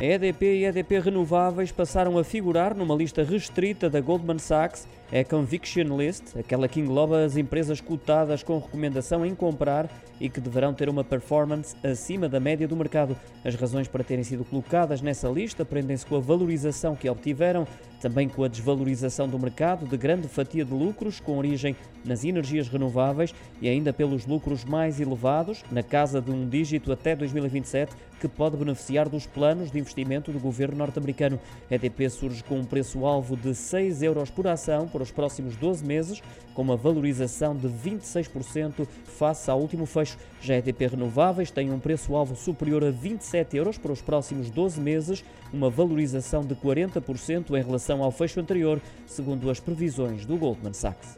A EDP e a EDP Renováveis passaram a figurar numa lista restrita da Goldman Sachs, a Conviction List, aquela que engloba as empresas cotadas com recomendação em comprar e que deverão ter uma performance acima da média do mercado. As razões para terem sido colocadas nessa lista prendem-se com a valorização que obtiveram, também com a desvalorização do mercado de grande fatia de lucros com origem nas energias renováveis e ainda pelos lucros mais elevados, na casa de um dígito até 2027, que pode beneficiar dos planos de investimento do governo norte-americano. EDP surge com um preço-alvo de 6 euros por ação para os próximos 12 meses, com uma valorização de 26% face ao último fecho. Já EDP Renováveis tem um preço-alvo superior a 27 euros para os próximos 12 meses, uma valorização de 40% em relação ao fecho anterior, segundo as previsões do Goldman Sachs.